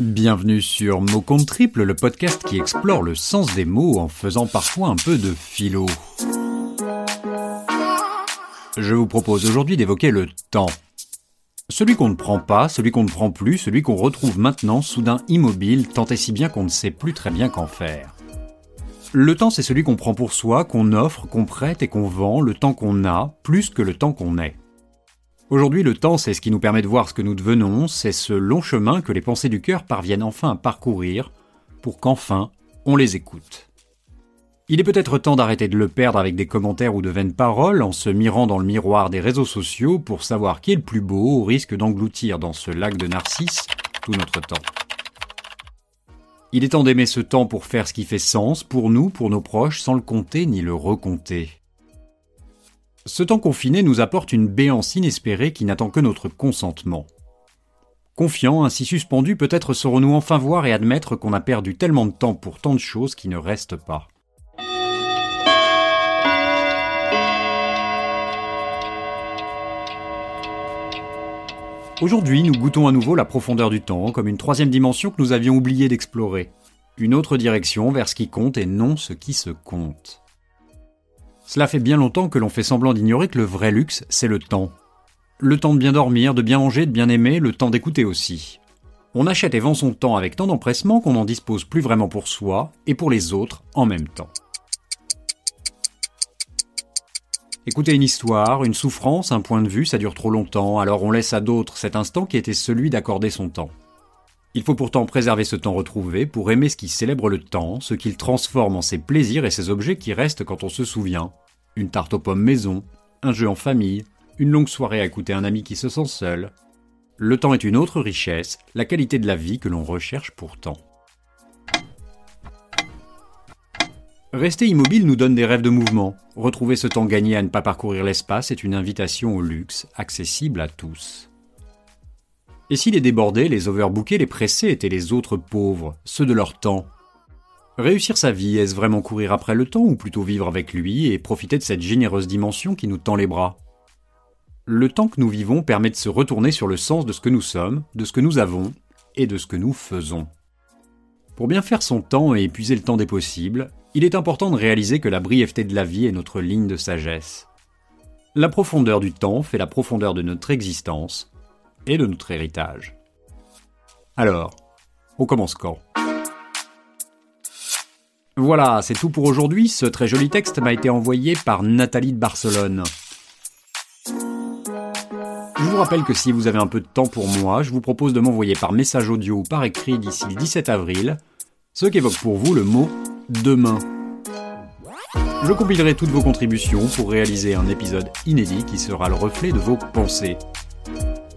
Bienvenue sur Mot Compte Triple, le podcast qui explore le sens des mots en faisant parfois un peu de philo. Je vous propose aujourd'hui d'évoquer le temps. Celui qu'on ne prend pas, celui qu'on ne prend plus, celui qu'on retrouve maintenant soudain immobile, tant et si bien qu'on ne sait plus très bien qu'en faire. Le temps, c'est celui qu'on prend pour soi, qu'on offre, qu'on prête et qu'on vend, le temps qu'on a, plus que le temps qu'on est. Aujourd'hui, le temps, c'est ce qui nous permet de voir ce que nous devenons, c'est ce long chemin que les pensées du cœur parviennent enfin à parcourir, pour qu'enfin, on les écoute. Il est peut-être temps d'arrêter de le perdre avec des commentaires ou de vaines paroles en se mirant dans le miroir des réseaux sociaux pour savoir qui est le plus beau au risque d'engloutir dans ce lac de narcisses tout notre temps. Il est temps d'aimer ce temps pour faire ce qui fait sens, pour nous, pour nos proches, sans le compter ni le recompter. Ce temps confiné nous apporte une béance inespérée qui n'attend que notre consentement. Confiant, ainsi suspendu, peut-être saurons-nous enfin voir et admettre qu'on a perdu tellement de temps pour tant de choses qui ne restent pas. Aujourd'hui, nous goûtons à nouveau la profondeur du temps, comme une troisième dimension que nous avions oublié d'explorer. Une autre direction vers ce qui compte et non ce qui se compte. Cela fait bien longtemps que l'on fait semblant d'ignorer que le vrai luxe, c'est le temps. Le temps de bien dormir, de bien manger, de bien aimer, le temps d'écouter aussi. On achète et vend son temps avec tant d'empressement qu'on n'en dispose plus vraiment pour soi et pour les autres en même temps. Écouter une histoire, une souffrance, un point de vue, ça dure trop longtemps, alors on laisse à d'autres cet instant qui était celui d'accorder son temps. Il faut pourtant préserver ce temps retrouvé pour aimer ce qui célèbre le temps, ce qu'il transforme en ses plaisirs et ses objets qui restent quand on se souvient. Une tarte aux pommes maison, un jeu en famille, une longue soirée à écouter un ami qui se sent seul. Le temps est une autre richesse, la qualité de la vie que l'on recherche pourtant. Rester immobile nous donne des rêves de mouvement. Retrouver ce temps gagné à ne pas parcourir l'espace est une invitation au luxe, accessible à tous. Et si les débordés, les overbookés, les pressés étaient les autres pauvres, ceux de leur temps Réussir sa vie, est-ce vraiment courir après le temps ou plutôt vivre avec lui et profiter de cette généreuse dimension qui nous tend les bras? Le temps que nous vivons permet de se retourner sur le sens de ce que nous sommes, de ce que nous avons et de ce que nous faisons. Pour bien faire son temps et épuiser le temps des possibles, il est important de réaliser que la brièveté de la vie est notre ligne de sagesse. La profondeur du temps fait la profondeur de notre existence, et de notre héritage. Alors, on commence quand? Voilà, c'est tout pour aujourd'hui. Ce très joli texte m'a été envoyé par Nathalie de Barcelone. Je vous rappelle que si vous avez un peu de temps pour moi, je vous propose de m'envoyer par message audio ou par écrit d'ici le 17 avril ce qu'évoque pour vous le mot demain. Je compilerai toutes vos contributions pour réaliser un épisode inédit qui sera le reflet de vos pensées.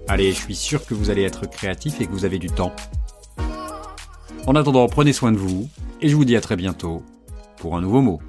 Allez, je suis sûr que vous allez être créatif et que vous avez du temps. En attendant, prenez soin de vous, et je vous dis à très bientôt pour un nouveau mot.